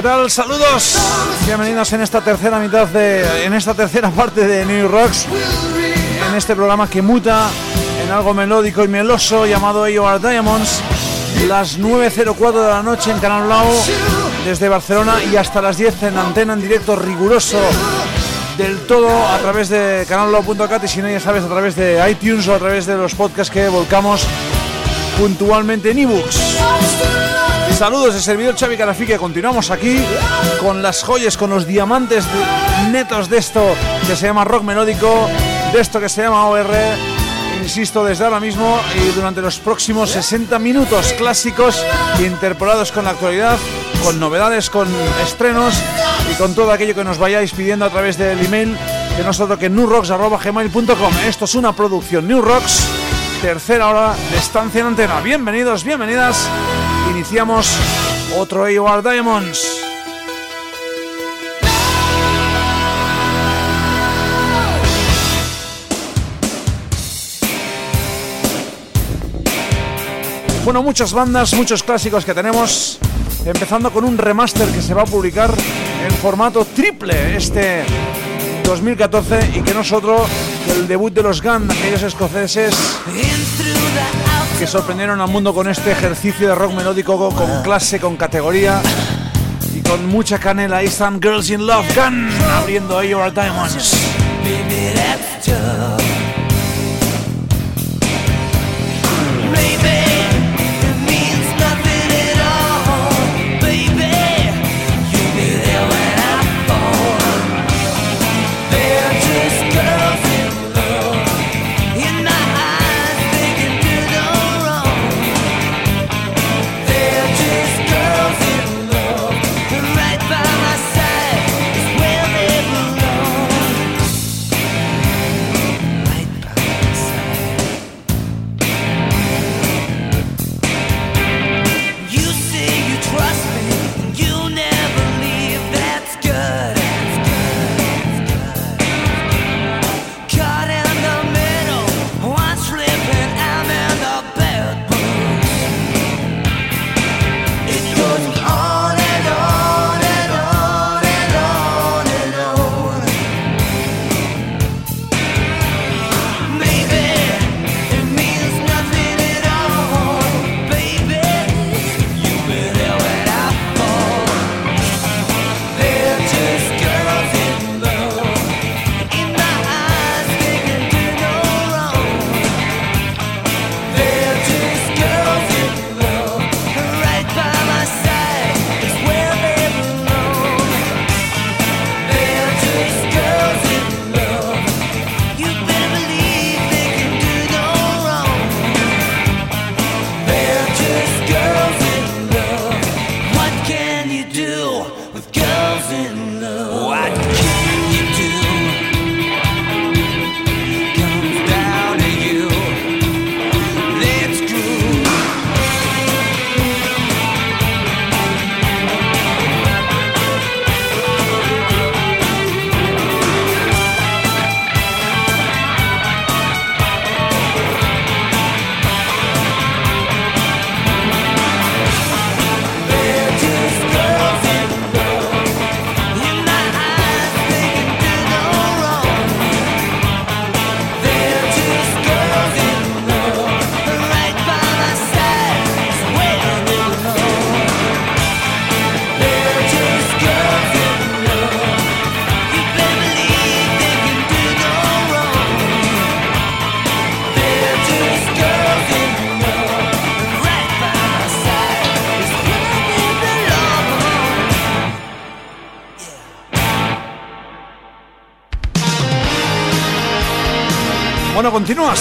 ¿Qué tal? Saludos. Bienvenidos en esta tercera mitad de en esta tercera parte de New Rocks. En este programa que muta en algo melódico y meloso llamado AOR Diamonds. Las 9.04 de la noche en Canal Blau desde Barcelona y hasta las 10 en antena en directo riguroso del todo a través de canalblau.cat y si no ya sabes a través de iTunes o a través de los podcasts que volcamos puntualmente en ebooks. Saludos de servidor Xavi Carafique, continuamos aquí con las joyas, con los diamantes netos de esto que se llama rock melódico, de esto que se llama OR, insisto, desde ahora mismo y durante los próximos 60 minutos clásicos interpolados con la actualidad, con novedades, con estrenos y con todo aquello que nos vayáis pidiendo a través del email que nosotros que newrocks.gmail.com. Esto es una producción New Rocks, tercera hora de estancia en antena. Bienvenidos, bienvenidas iniciamos otro AOR Diamonds. Bueno, muchas bandas, muchos clásicos que tenemos, empezando con un remaster que se va a publicar en formato triple este 2014 y que no es otro que el debut de los Gun, aquellos escoceses que sorprendieron al mundo con este ejercicio de rock melódico con clase, con categoría y con mucha canela. Ahí están Girls in Love Gun abriendo Your Diamonds.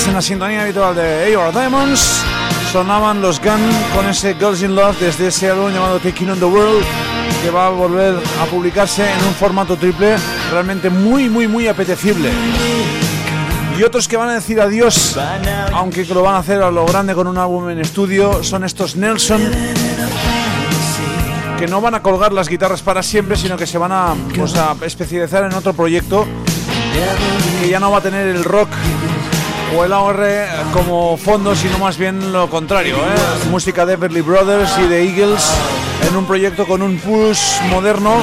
En la sintonía habitual de AOR Diamonds. Sonaban los Gun con ese Girls in Love desde ese álbum llamado Taking on the World que va a volver a publicarse en un formato triple realmente muy, muy, muy apetecible. Y otros que van a decir adiós, aunque lo van a hacer a lo grande con un álbum en estudio, son estos Nelson, que no van a colgar las guitarras para siempre, sino que se van a, pues, a especializar en otro proyecto que ya no va a tener el rock o el AOR como fondo, sino más bien lo contrario. ¿eh? Música de Everly Brothers y de Eagles en un proyecto con un pulse moderno.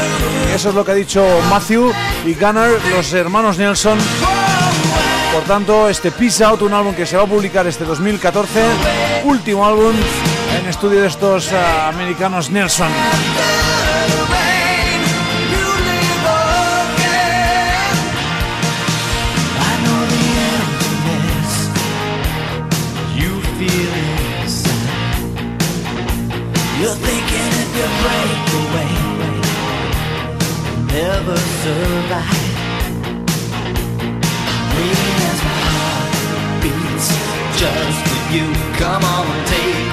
Eso es lo que ha dicho Matthew y Gunnar, los hermanos Nelson. Por tanto, este Peace Out, un álbum que se va a publicar este 2014, último álbum en estudio de estos eh, americanos Nelson. Never survive. Waiting as my heart beats just for you. Come on, take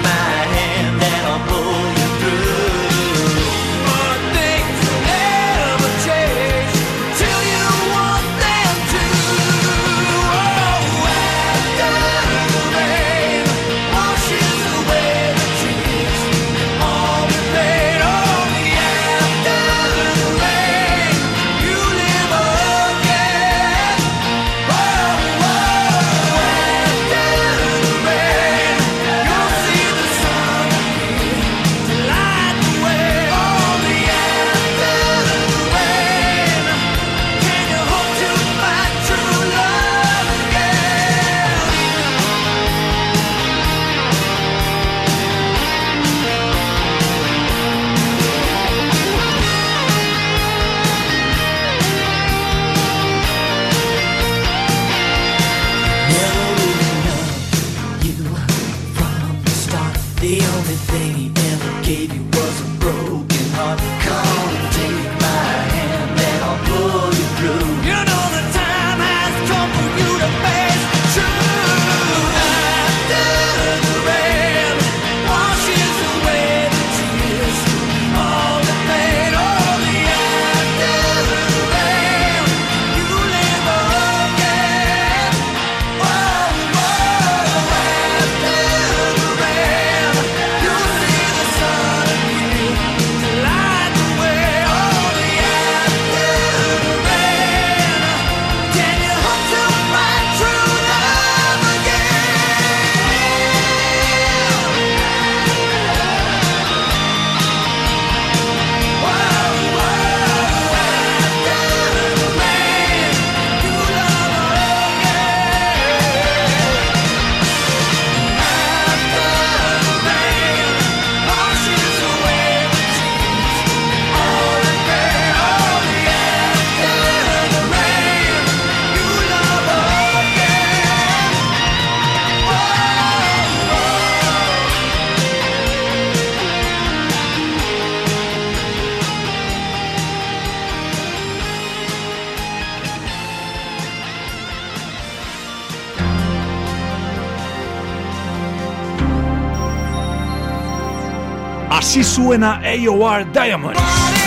suena AOR Diamonds.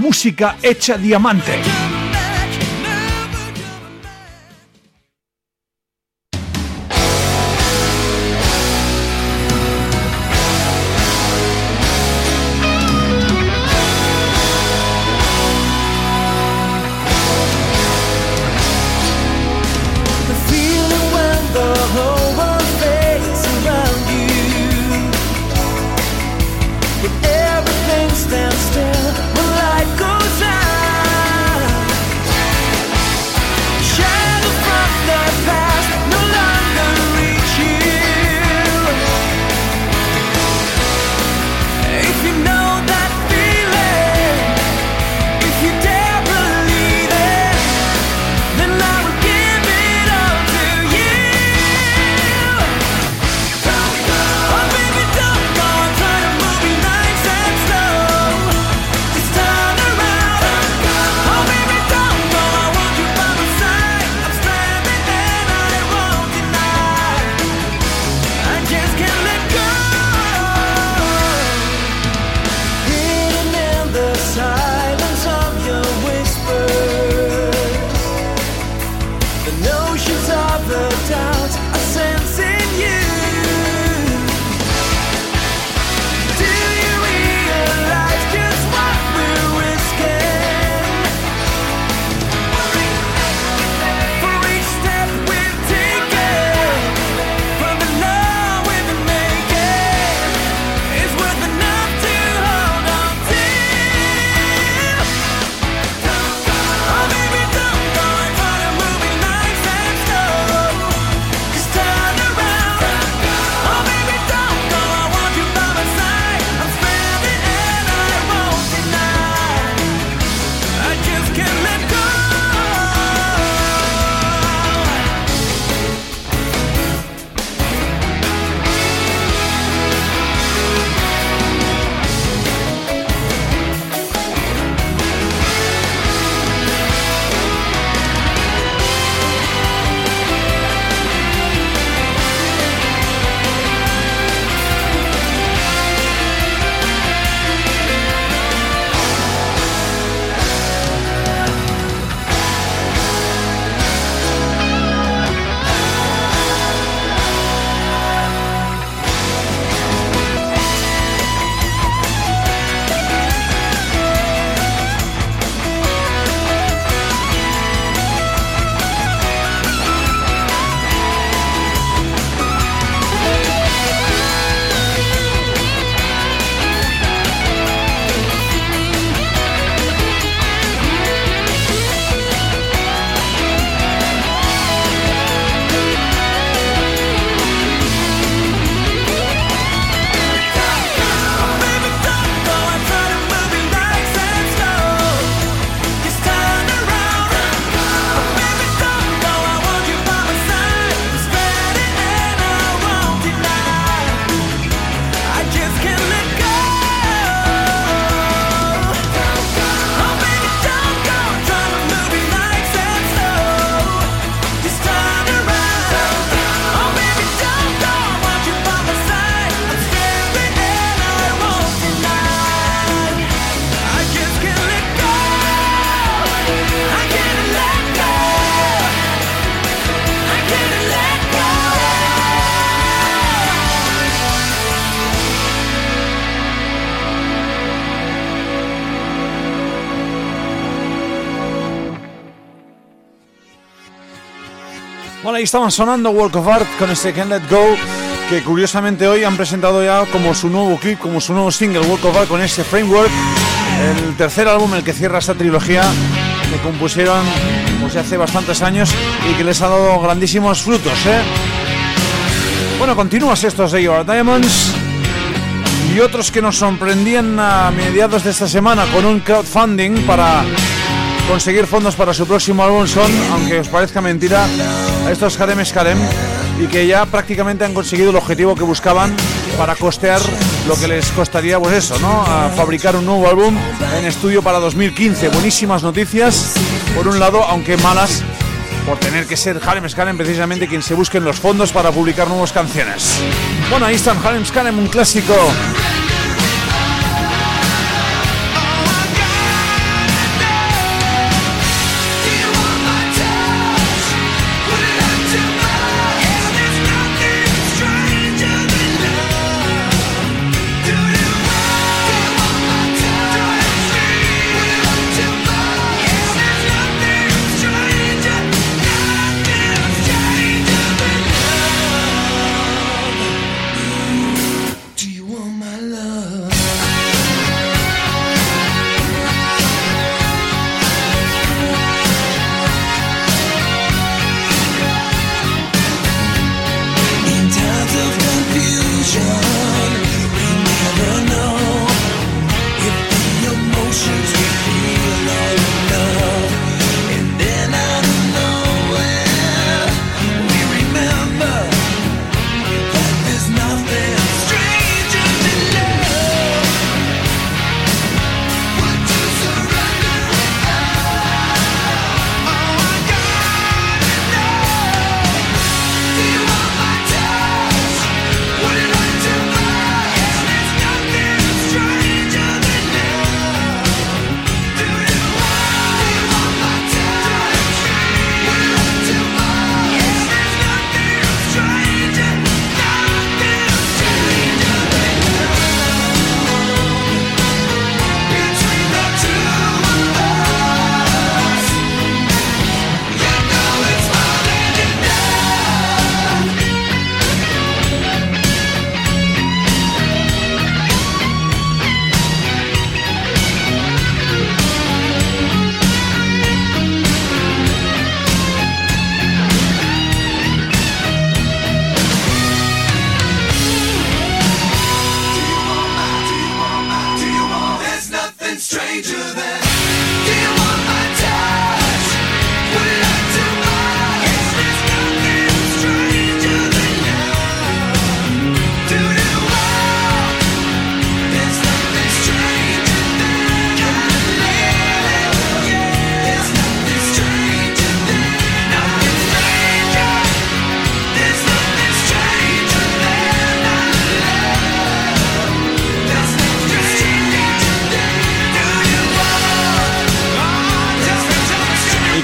Música hecha diamante. Ahí estaban sonando Walk of Art con este Can't Let Go, que curiosamente hoy han presentado ya como su nuevo clip, como su nuevo single, Walk of Art con ese framework, el tercer álbum el que cierra esta trilogía que compusieron pues, hace bastantes años y que les ha dado grandísimos frutos. ¿eh? Bueno, continúas estos de Your Diamonds y otros que nos sorprendían a mediados de esta semana con un crowdfunding para conseguir fondos para su próximo álbum son, aunque os parezca mentira, estos Harem Skalem y que ya prácticamente han conseguido el objetivo que buscaban para costear lo que les costaría, pues eso, ¿no? Fabricar un nuevo álbum en estudio para 2015. Buenísimas noticias, por un lado, aunque malas por tener que ser Harem Skalem precisamente quien se busquen los fondos para publicar nuevas canciones. Bueno, ahí están Harem Skalem, un clásico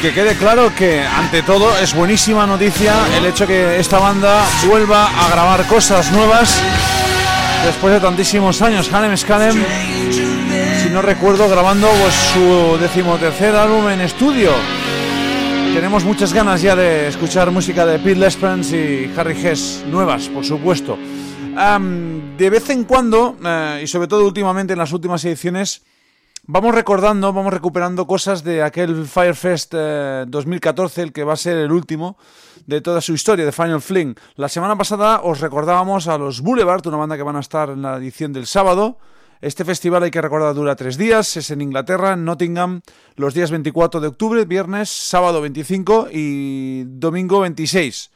que quede claro que ante todo es buenísima noticia el hecho que esta banda vuelva a grabar cosas nuevas después de tantísimos años. Hanem Scalem, si no recuerdo, grabando pues, su decimotercer álbum en estudio. Tenemos muchas ganas ya de escuchar música de Pete Lesprens y Harry Hess, nuevas, por supuesto. de vez en cuando, eh, y sobre todo últimamente en las últimas ediciones, Vamos recordando, vamos recuperando cosas de aquel Firefest 2014, eh, el que va a ser el último de toda su historia, de Final Fling. La semana pasada os recordábamos a los Boulevard, una banda que van a estar en la edición del sábado. Este festival hay que recordar dura tres días, es en Inglaterra, en Nottingham, los días 24 de octubre, viernes, sábado 25 y domingo 26.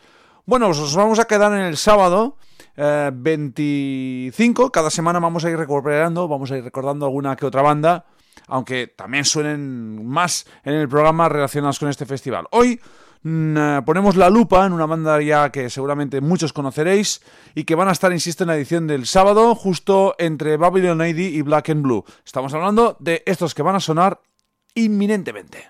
Bueno, os vamos a quedar en el sábado 25, eh, cada semana vamos a ir recuperando, vamos a ir recordando alguna que otra banda aunque también suenen más en el programa relacionados con este festival. Hoy mm, eh, ponemos la lupa en una banda ya que seguramente muchos conoceréis y que van a estar, insisto, en la edición del sábado, justo entre Babylon AD y Black and Blue. Estamos hablando de estos que van a sonar inminentemente.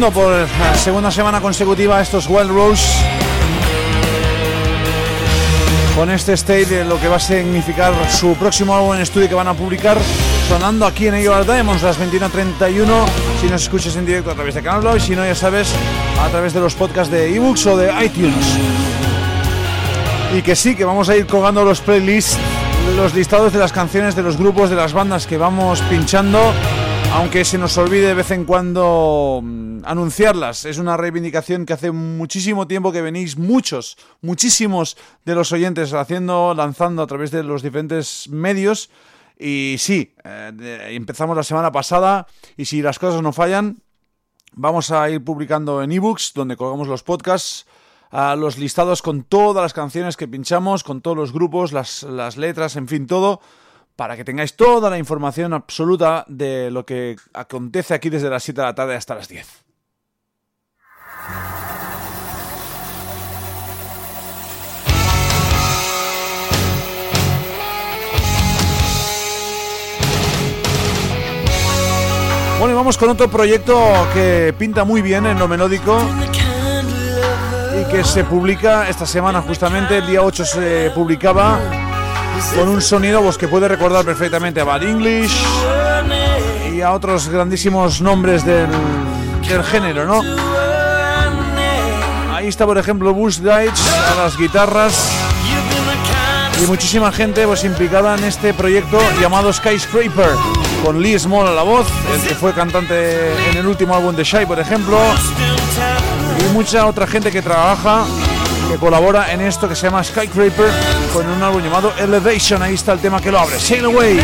Por la segunda semana consecutiva estos Wild Rose con este state de lo que va a significar su próximo álbum en estudio que van a publicar sonando aquí en AOR Diamonds las 21.31 si nos escuchas en directo a través de Canal y si no ya sabes a través de los podcasts de ebooks o de iTunes. Y que sí que vamos a ir colgando los playlists los listados de las canciones de los grupos de las bandas que vamos pinchando aunque se nos olvide de vez en cuando anunciarlas. Es una reivindicación que hace muchísimo tiempo que venís muchos, muchísimos de los oyentes haciendo, lanzando a través de los diferentes medios Y sí, eh, empezamos la semana pasada y si las cosas no fallan, vamos a ir publicando en ebooks, donde colgamos los podcasts, los listados con todas las canciones que pinchamos, con todos los grupos, las letras, en fin, todo, para que tengáis toda la información absoluta de lo que acontece aquí desde las 7 de la tarde hasta las 10. Bueno, y vamos con otro proyecto que pinta muy bien en lo melódico y que se publica esta semana justamente, el día 8 se publicaba con un sonido pues, que puede recordar perfectamente a Bad English y a otros grandísimos nombres del, del género, ¿no? Ahí está, por ejemplo, Bush Deitch a las guitarras y muchísima gente pues implicada en este proyecto llamado Skyscraper con Lee Small a la voz, el que fue cantante en el último álbum de Shy, por ejemplo, y mucha otra gente que trabaja, que colabora en esto que se llama Skyscraper con un álbum llamado Elevation. Ahí está el tema que lo abre. Sail Away.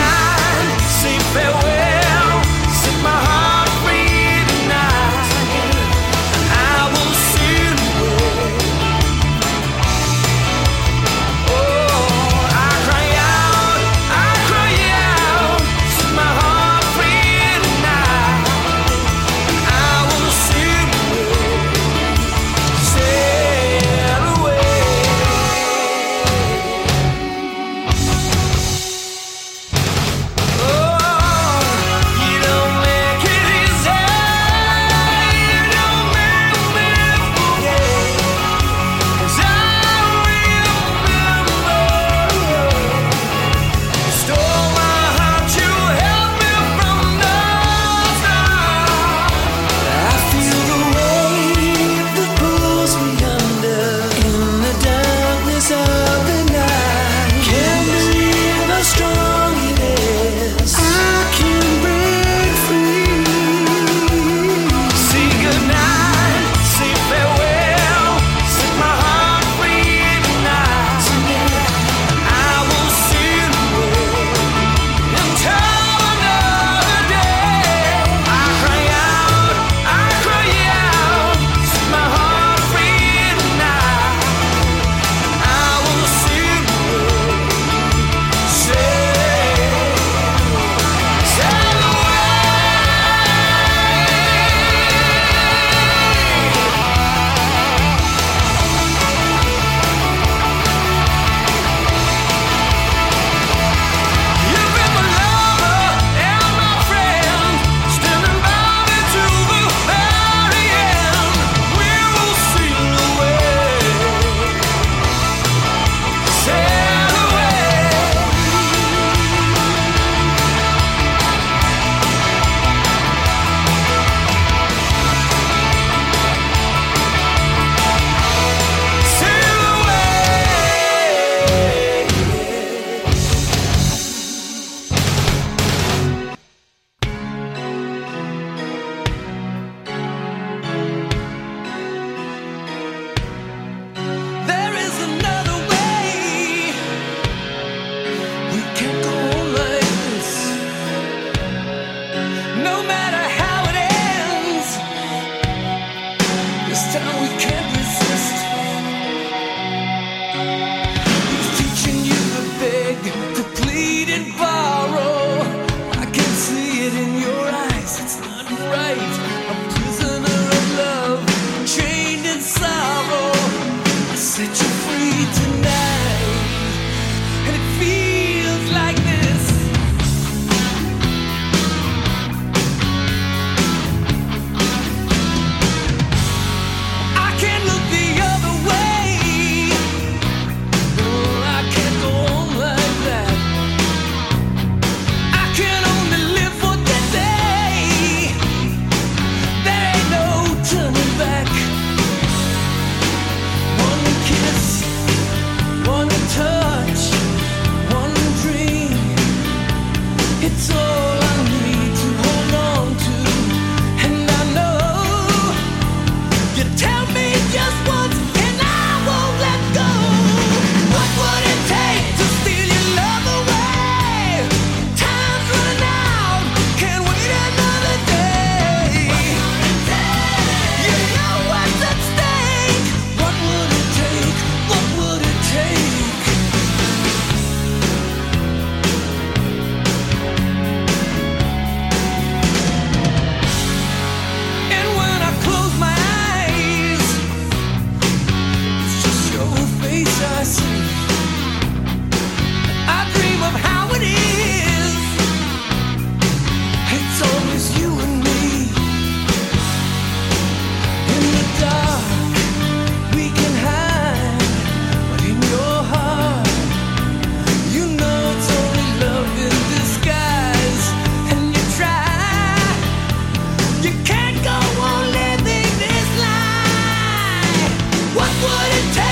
Take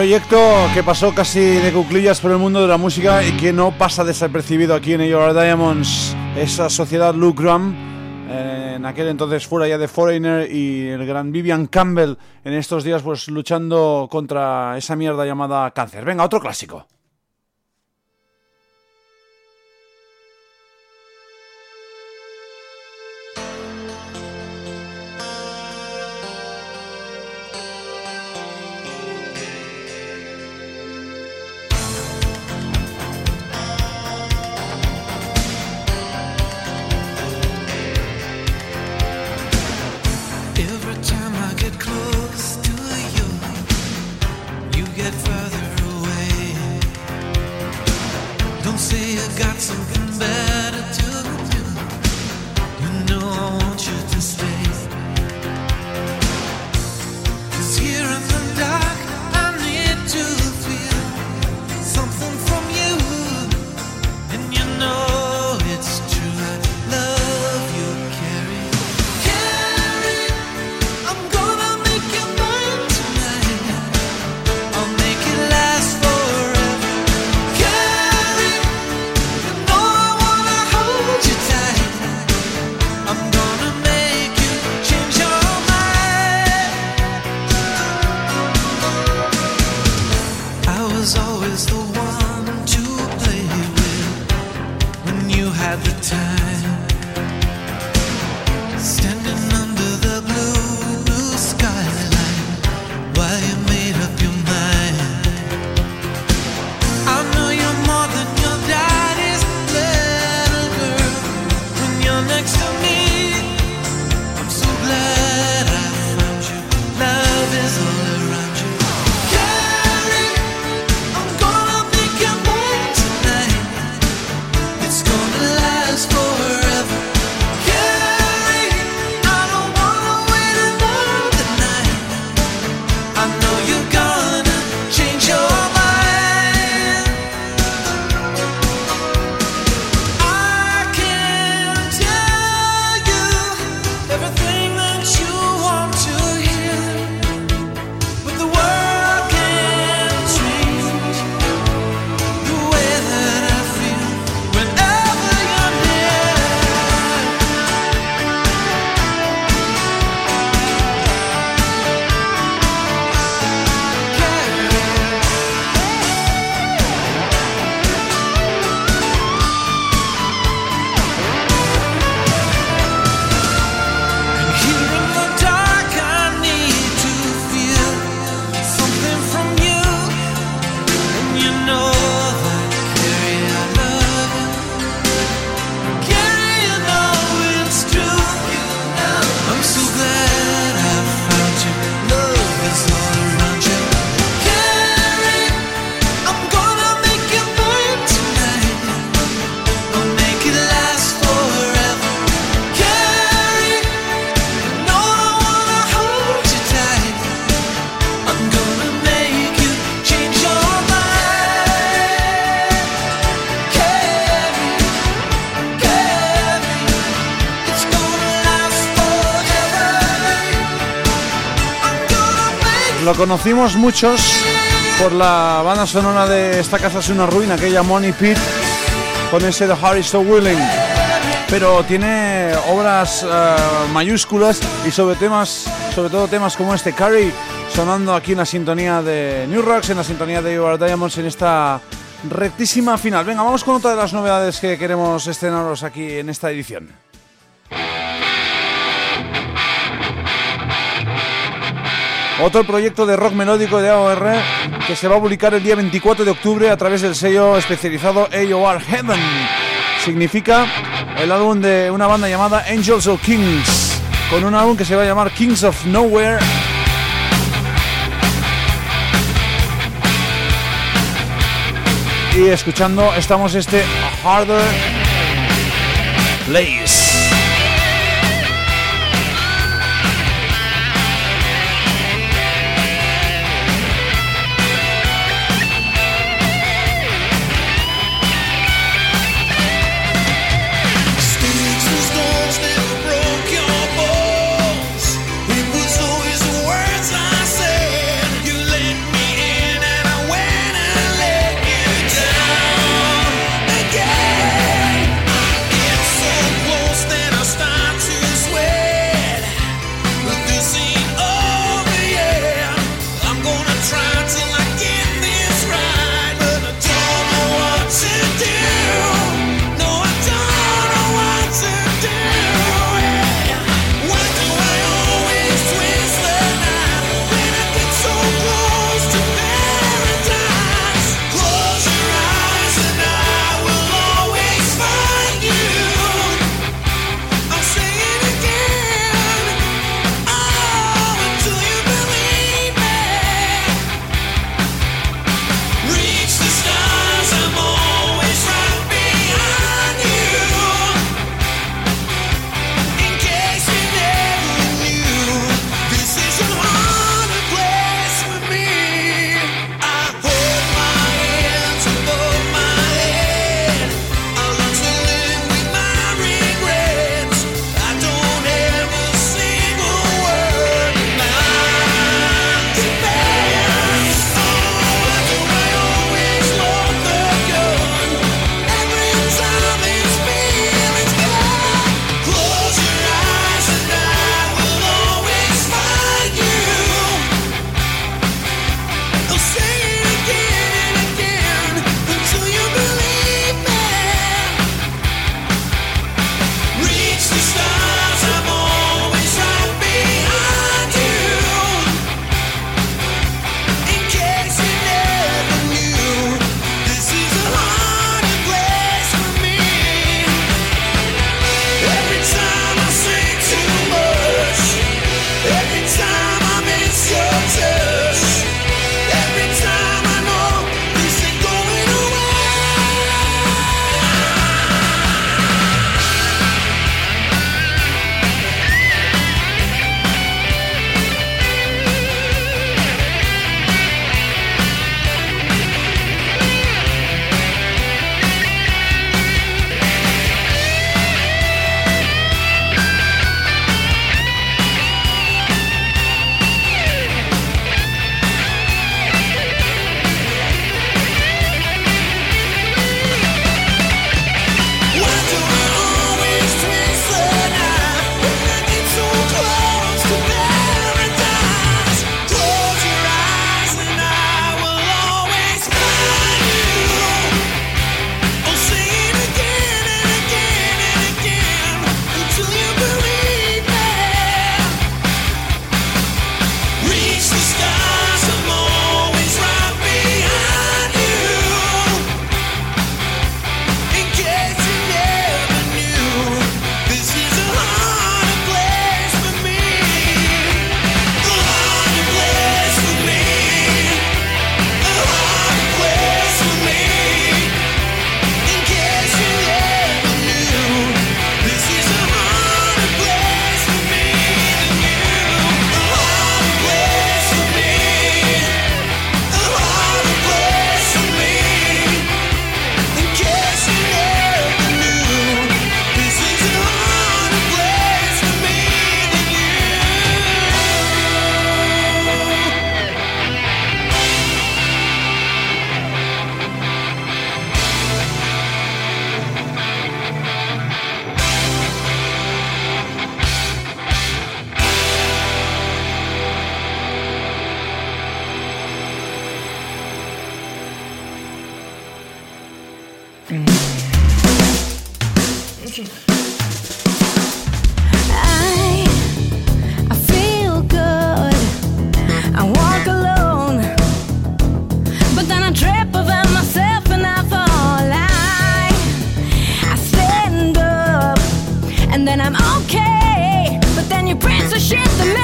Proyecto que pasó casi de cuclillas por el mundo de la música y que no pasa desapercibido aquí en Your Diamonds. Esa sociedad Luke Graham, eh, en aquel entonces fuera ya de Foreigner y el gran Vivian Campbell en estos días pues luchando contra esa mierda llamada cáncer. Venga, otro clásico. Conocimos muchos por la banda sonora de Esta casa es una ruina, aquella Money Pit, con ese de Harry So Willing. Pero tiene obras eh, mayúsculas y sobre temas, sobre todo temas como este, Carrie, sonando aquí en la sintonía de New Rocks, en la sintonía de You Diamonds, en esta rectísima final. Venga, vamos con otra de las novedades que queremos estrenaros aquí en esta edición. Otro proyecto de rock melódico de AOR que se va a publicar el día 24 de octubre a través del sello especializado AOR Heaven. Significa el álbum de una banda llamada Angels of Kings, con un álbum que se va a llamar Kings of Nowhere. Y escuchando estamos este Harder Place.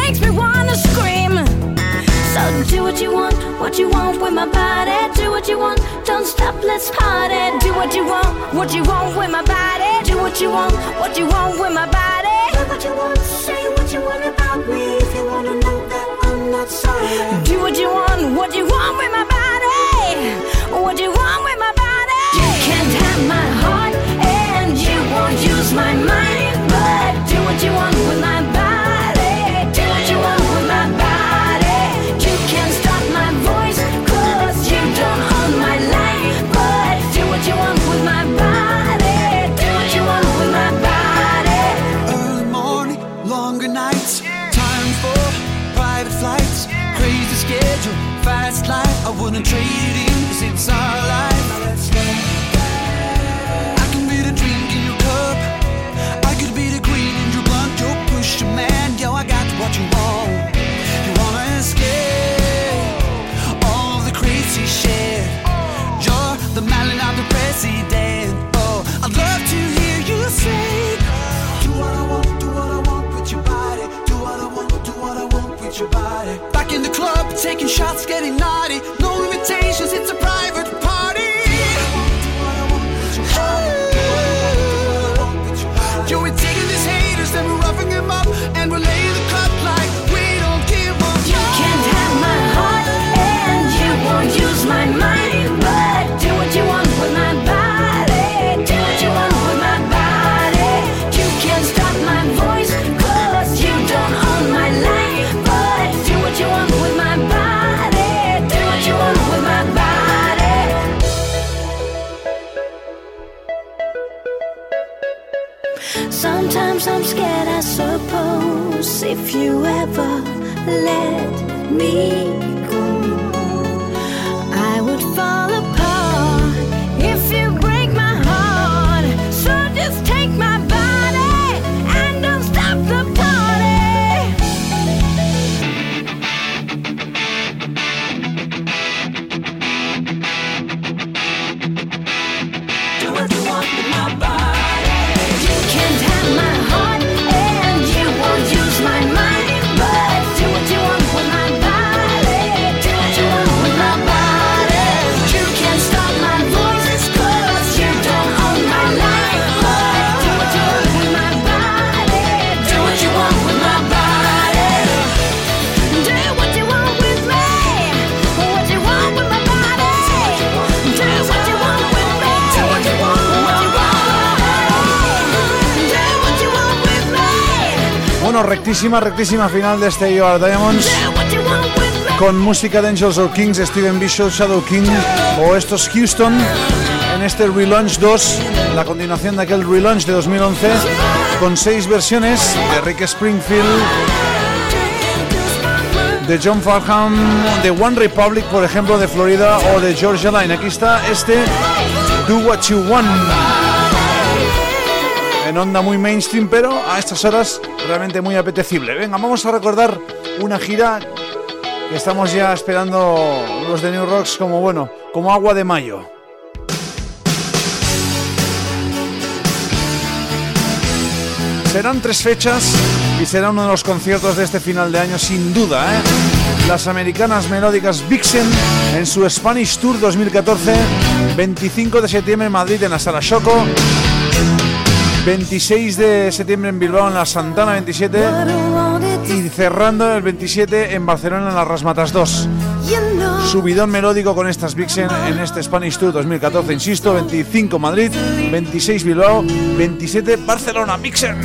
makes me wanna scream. So do what you want, what you want with my body. Do what you want, don't stop, let's party. Do what you want, what you want with my body. Do what you want, what you want with my body. Do what you want, say what you want about me. If you wanna know that I'm not sorry. Do what you want, what you want with my body. What you want with my body? You can't have my heart, and you won't use my mind. Taking shots, getting naughty, no limitation. Sometimes I'm scared, I suppose, if you ever let me rectísima, rectísima final de este You Diamonds con música de Angels or Kings, Steven Bishop, Shadow King o estos Houston en este Relaunch 2, la continuación de aquel Relaunch de 2011 con seis versiones de Rick Springfield, de John Farham, de One Republic, por ejemplo, de Florida o de Georgia Line. Aquí está este Do What You Want en onda muy mainstream, pero a estas horas realmente muy apetecible. Venga, vamos a recordar una gira que estamos ya esperando los de New Rocks como bueno, como agua de mayo. Serán tres fechas y será uno de los conciertos de este final de año sin duda. ¿eh? Las americanas melódicas Vixen en su Spanish Tour 2014, 25 de septiembre en Madrid en la Sala Choco, 26 de septiembre en Bilbao en la Santana 27 y cerrando el 27 en Barcelona en las Rasmatas 2. Subidón melódico con estas Vixen en este Spanish Tour 2014, insisto, 25 Madrid, 26 Bilbao, 27 Barcelona, Vixen.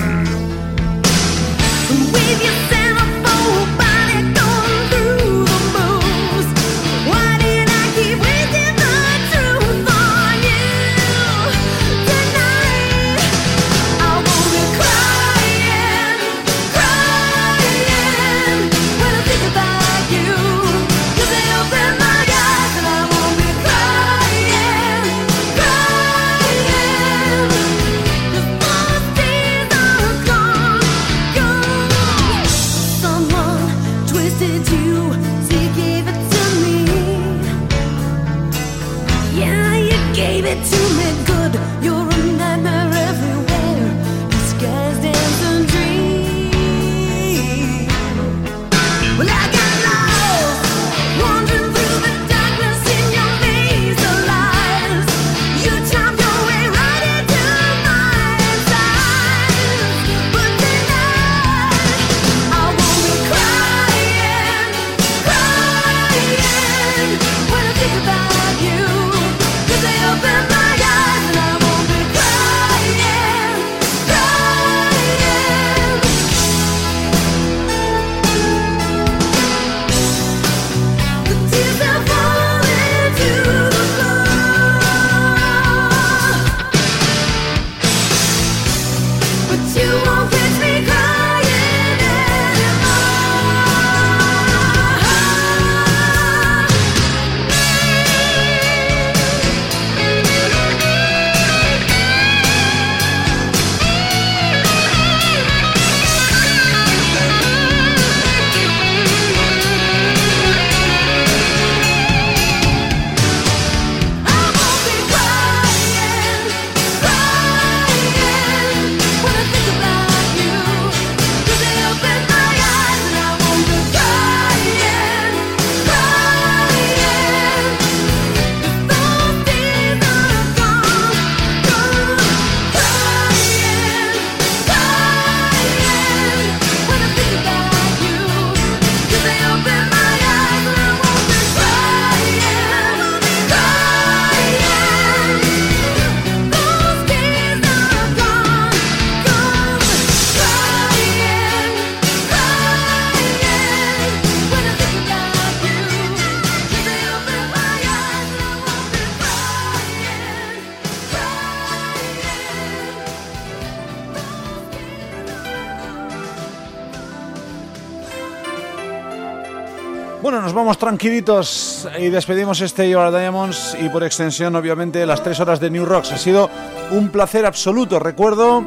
Tranquilitos y despedimos este You Are Diamonds y por extensión, obviamente, las tres horas de New Rocks. Ha sido un placer absoluto. Recuerdo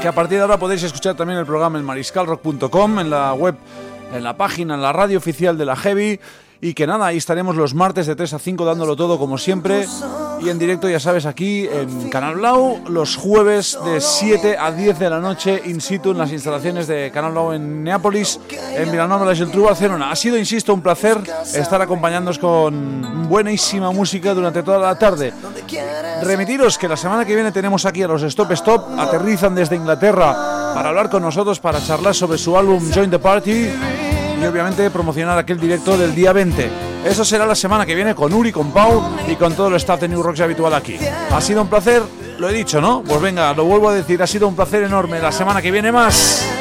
que a partir de ahora podéis escuchar también el programa en mariscalrock.com, en la web, en la página, en la radio oficial de la Heavy. Y que nada, ahí estaremos los martes de 3 a 5 dándolo todo como siempre y en directo, ya sabes, aquí en Canal Blau, los jueves de 7 a 10 de la noche, in situ en las instalaciones de Canal Blau en Neápolis, en Milanova, la Geltrú, Barcelona. Ha sido, insisto, un placer estar acompañándonos con buenísima música durante toda la tarde. Remitiros que la semana que viene tenemos aquí a los Stop Stop, aterrizan desde Inglaterra para hablar con nosotros, para charlar sobre su álbum Join the Party y obviamente promocionar aquel directo del día 20. Eso será la semana que viene con Uri, con Pau y con todo el staff de New Rocks habitual aquí. Ha sido un placer, lo he dicho, ¿no? Pues venga, lo vuelvo a decir, ha sido un placer enorme. La semana que viene más.